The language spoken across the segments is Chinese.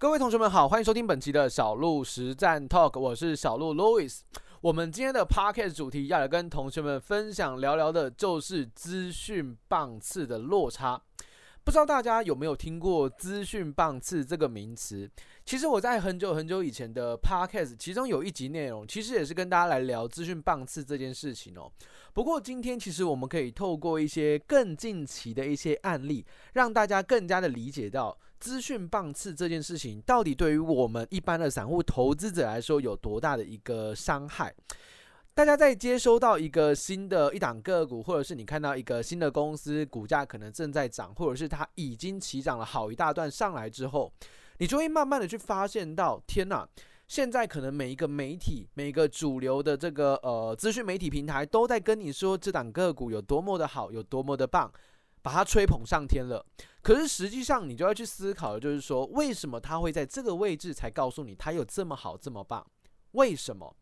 各位同学们好，欢迎收听本期的小鹿实战 Talk，我是小鹿 Louis。我们今天的 Podcast 主题要来跟同学们分享聊聊的，就是资讯棒次的落差。不知道大家有没有听过资讯棒次这个名词？其实我在很久很久以前的 Podcast，其中有一集内容，其实也是跟大家来聊资讯棒次这件事情哦。不过今天其实我们可以透过一些更近期的一些案例，让大家更加的理解到。资讯棒次这件事情，到底对于我们一般的散户投资者来说有多大的一个伤害？大家在接收到一个新的一档个股，或者是你看到一个新的公司股价可能正在涨，或者是它已经起涨了好一大段上来之后，你就会慢慢的去发现到，天哪！现在可能每一个媒体、每一个主流的这个呃资讯媒体平台都在跟你说这档个股有多么的好，有多么的棒。把他吹捧上天了，可是实际上你就要去思考的就是说，为什么他会在这个位置才告诉你他有这么好这么棒？为什么？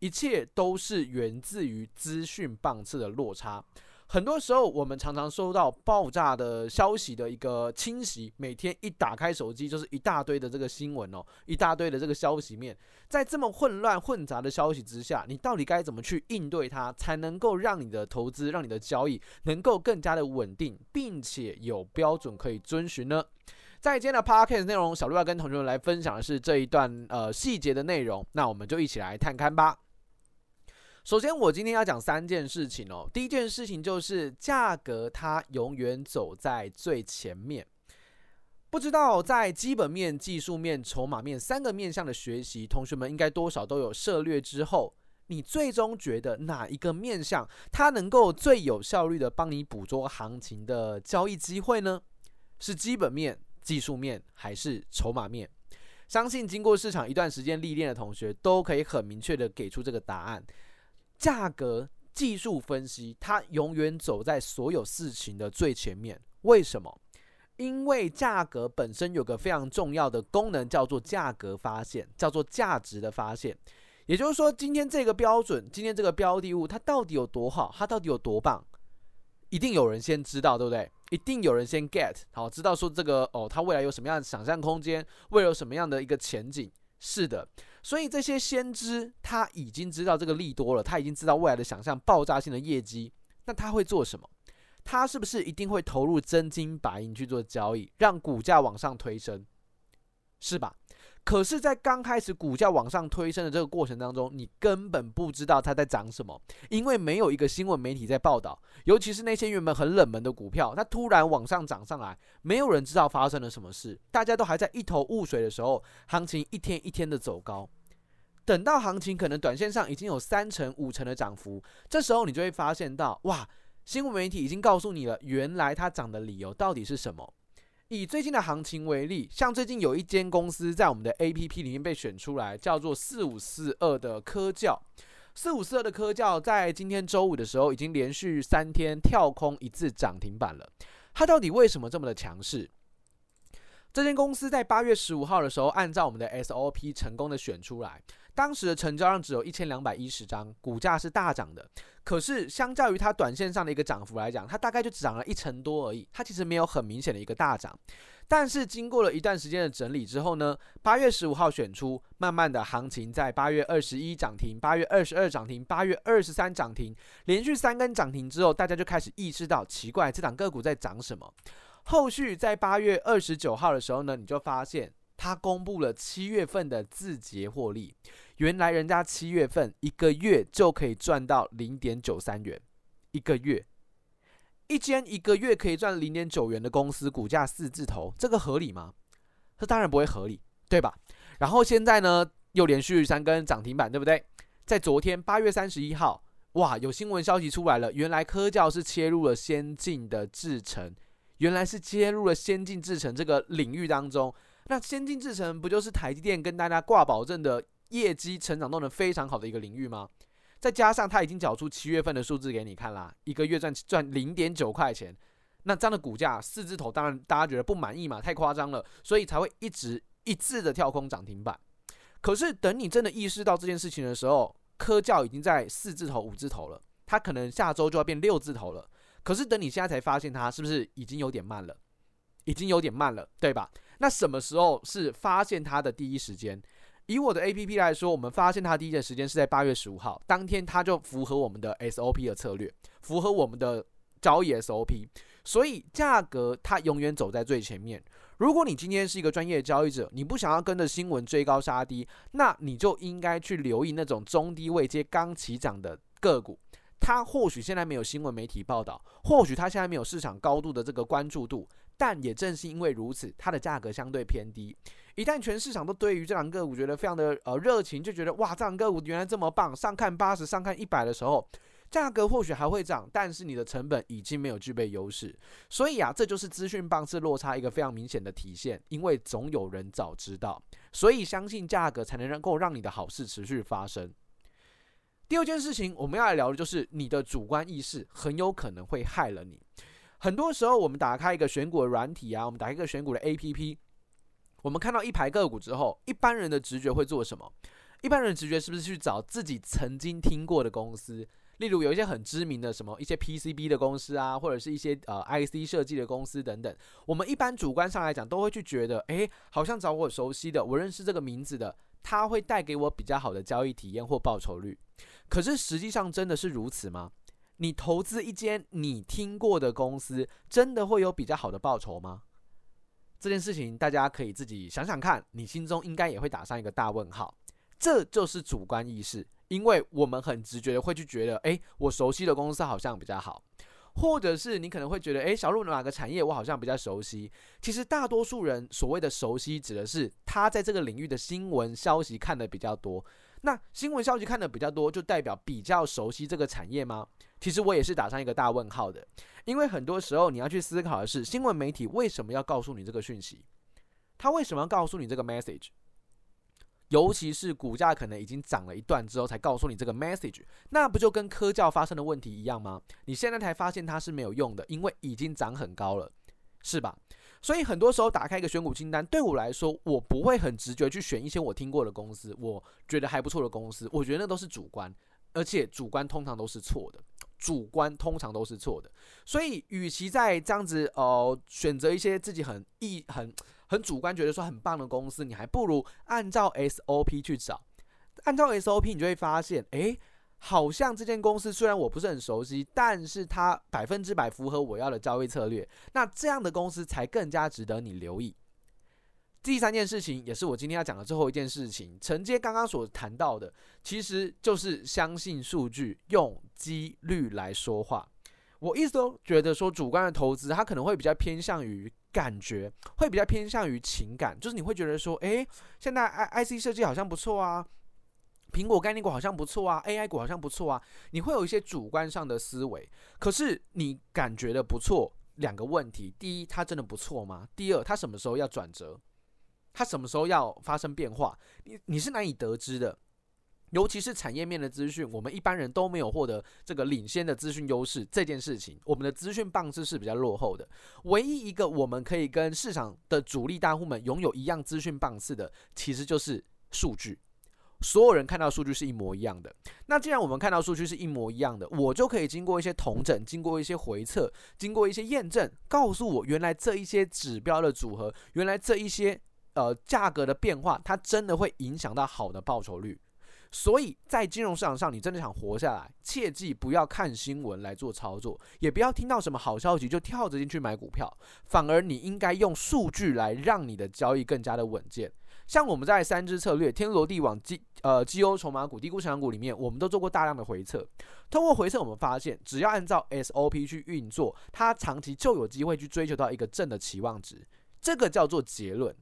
一切都是源自于资讯棒次的落差。很多时候，我们常常收到爆炸的消息的一个侵袭，每天一打开手机就是一大堆的这个新闻哦，一大堆的这个消息面，在这么混乱混杂的消息之下，你到底该怎么去应对它，才能够让你的投资、让你的交易能够更加的稳定，并且有标准可以遵循呢？在今天的 Podcast 内容，小鹿要跟同学们来分享的是这一段呃细节的内容，那我们就一起来探看吧。首先，我今天要讲三件事情哦。第一件事情就是价格，它永远走在最前面。不知道在基本面、技术面、筹码面三个面向的学习，同学们应该多少都有涉猎之后，你最终觉得哪一个面向它能够最有效率的帮你捕捉行情的交易机会呢？是基本面、技术面还是筹码面？相信经过市场一段时间历练的同学，都可以很明确的给出这个答案。价格技术分析，它永远走在所有事情的最前面。为什么？因为价格本身有个非常重要的功能，叫做价格发现，叫做价值的发现。也就是说，今天这个标准，今天这个标的物，它到底有多好？它到底有多棒？一定有人先知道，对不对？一定有人先 get 好，知道说这个哦，它未来有什么样的想象空间，未来有什么样的一个前景？是的。所以这些先知他已经知道这个利多了，他已经知道未来的想象爆炸性的业绩，那他会做什么？他是不是一定会投入真金白银去做交易，让股价往上推升？是吧？可是，在刚开始股价往上推升的这个过程当中，你根本不知道它在涨什么，因为没有一个新闻媒体在报道。尤其是那些原本很冷门的股票，它突然往上涨上来，没有人知道发生了什么事，大家都还在一头雾水的时候，行情一天一天的走高。等到行情可能短线上已经有三成、五成的涨幅，这时候你就会发现到，哇，新闻媒体已经告诉你了，原来它涨的理由到底是什么。以最近的行情为例，像最近有一间公司在我们的 APP 里面被选出来，叫做四五四二的科教。四五四二的科教在今天周五的时候，已经连续三天跳空一字涨停板了。它到底为什么这么的强势？这间公司在八月十五号的时候，按照我们的 SOP 成功的选出来。当时的成交量只有一千两百一十张，股价是大涨的。可是相较于它短线上的一个涨幅来讲，它大概就只涨了一成多而已。它其实没有很明显的一个大涨。但是经过了一段时间的整理之后呢，八月十五号选出，慢慢的行情在八月二十一涨停，八月二十二涨停，八月二十三涨停，连续三根涨停之后，大家就开始意识到奇怪，这档个股在涨什么？后续在八月二十九号的时候呢，你就发现。他公布了七月份的字节获利，原来人家七月份一个月就可以赚到零点九三元，一个月，一间一个月可以赚零点九元的公司，股价四字头，这个合理吗？这当然不会合理，对吧？然后现在呢，又连续三根涨停板，对不对？在昨天八月三十一号，哇，有新闻消息出来了，原来科教是切入了先进的制程，原来是切入了先进制程这个领域当中。那先进制程不就是台积电跟大家挂保证的业绩成长都能非常好的一个领域吗？再加上他已经缴出七月份的数字给你看啦，一个月赚赚零点九块钱，那这样的股价四字头，当然大家觉得不满意嘛，太夸张了，所以才会一直一致的跳空涨停板。可是等你真的意识到这件事情的时候，科教已经在四字头、五字头了，它可能下周就要变六字头了。可是等你现在才发现它是不是已经有点慢了？已经有点慢了，对吧？那什么时候是发现它的第一时间？以我的 APP 来说，我们发现它第一的时间是在八月十五号，当天它就符合我们的 SOP 的策略，符合我们的交易 SOP，所以价格它永远走在最前面。如果你今天是一个专业交易者，你不想要跟着新闻追高杀低，那你就应该去留意那种中低位接刚起涨的个股。它或许现在没有新闻媒体报道，或许它现在没有市场高度的这个关注度，但也正是因为如此，它的价格相对偏低。一旦全市场都对于这两个股觉得非常的呃热情，就觉得哇，这两个股原来这么棒，上看八十，上看一百的时候，价格或许还会涨，但是你的成本已经没有具备优势。所以啊，这就是资讯棒次落差一个非常明显的体现，因为总有人早知道，所以相信价格才能够让你的好事持续发生。第二件事情，我们要来聊的就是你的主观意识很有可能会害了你。很多时候，我们打开一个选股的软体啊，我们打开一个选股的 APP，我们看到一排个股之后，一般人的直觉会做什么？一般人直觉是不是去找自己曾经听过的公司？例如有一些很知名的什么一些 PCB 的公司啊，或者是一些呃 IC 设计的公司等等。我们一般主观上来讲，都会去觉得，诶，好像找我熟悉的，我认识这个名字的，它会带给我比较好的交易体验或报酬率。可是实际上真的是如此吗？你投资一间你听过的公司，真的会有比较好的报酬吗？这件事情大家可以自己想想看，你心中应该也会打上一个大问号。这就是主观意识，因为我们很直觉的会去觉得，诶，我熟悉的公司好像比较好。或者是你可能会觉得，诶，小鹿哪个产业我好像比较熟悉？其实大多数人所谓的熟悉，指的是他在这个领域的新闻消息看得比较多。那新闻消息看得比较多，就代表比较熟悉这个产业吗？其实我也是打上一个大问号的，因为很多时候你要去思考的是，新闻媒体为什么要告诉你这个讯息？他为什么要告诉你这个 message？尤其是股价可能已经涨了一段之后才告诉你这个 message，那不就跟科教发生的问题一样吗？你现在才发现它是没有用的，因为已经涨很高了，是吧？所以很多时候打开一个选股清单，对我来说，我不会很直觉去选一些我听过的公司，我觉得还不错的公司，我觉得那都是主观，而且主观通常都是错的，主观通常都是错的。所以，与其在这样子呃选择一些自己很意很。很主观，觉得说很棒的公司，你还不如按照 SOP 去找。按照 SOP，你就会发现，诶，好像这间公司虽然我不是很熟悉，但是它百分之百符合我要的交易策略。那这样的公司才更加值得你留意。第三件事情，也是我今天要讲的最后一件事情，承接刚刚所谈到的，其实就是相信数据，用几率来说话。我一直都觉得说，主观的投资，它可能会比较偏向于。感觉会比较偏向于情感，就是你会觉得说，诶，现在 I I C 设计好像不错啊，苹果概念股好像不错啊，A I 股好像不错啊，你会有一些主观上的思维。可是你感觉的不错，两个问题：第一，它真的不错吗？第二，它什么时候要转折？它什么时候要发生变化？你你是难以得知的。尤其是产业面的资讯，我们一般人都没有获得这个领先的资讯优势。这件事情，我们的资讯棒次是比较落后的。唯一一个我们可以跟市场的主力大户们拥有一样资讯棒次的，其实就是数据。所有人看到数据是一模一样的。那既然我们看到数据是一模一样的，我就可以经过一些同整，经过一些回测，经过一些验证，告诉我原来这一些指标的组合，原来这一些呃价格的变化，它真的会影响到好的报酬率。所以在金融市场上，你真的想活下来，切记不要看新闻来做操作，也不要听到什么好消息就跳着进去买股票，反而你应该用数据来让你的交易更加的稳健。像我们在三支策略天罗地网绩呃绩优筹码股低估成长股里面，我们都做过大量的回测，通过回测我们发现，只要按照 SOP 去运作，它长期就有机会去追求到一个正的期望值，这个叫做结论。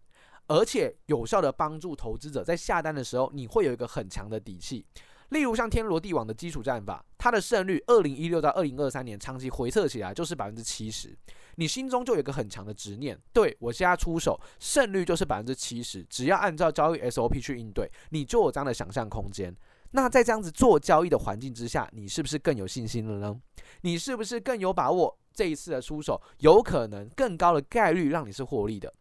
而且有效的帮助投资者在下单的时候，你会有一个很强的底气。例如像天罗地网的基础战法，它的胜率二零一六到二零二三年长期回测起来就是百分之七十，你心中就有个很强的执念，对，我现在出手胜率就是百分之七十，只要按照交易 SOP 去应对，你就有这样的想象空间。那在这样子做交易的环境之下，你是不是更有信心了呢？你是不是更有把握这一次的出手有可能更高的概率让你是获利的？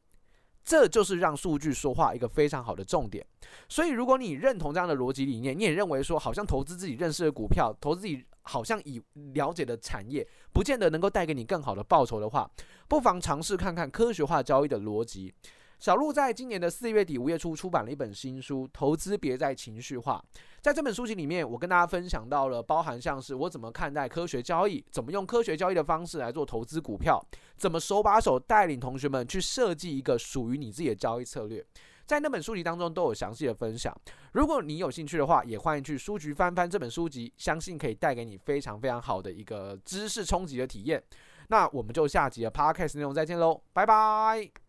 这就是让数据说话一个非常好的重点。所以，如果你认同这样的逻辑理念，你也认为说，好像投资自己认识的股票，投资自己好像已了解的产业，不见得能够带给你更好的报酬的话，不妨尝试看看科学化交易的逻辑。小鹿在今年的四月底、五月初出版了一本新书《投资别再情绪化》。在这本书籍里面，我跟大家分享到了包含像是我怎么看待科学交易，怎么用科学交易的方式来做投资股票，怎么手把手带领同学们去设计一个属于你自己的交易策略。在那本书籍当中都有详细的分享。如果你有兴趣的话，也欢迎去书局翻翻这本书籍，相信可以带给你非常非常好的一个知识冲击的体验。那我们就下集的 Podcast 内容再见喽，拜拜。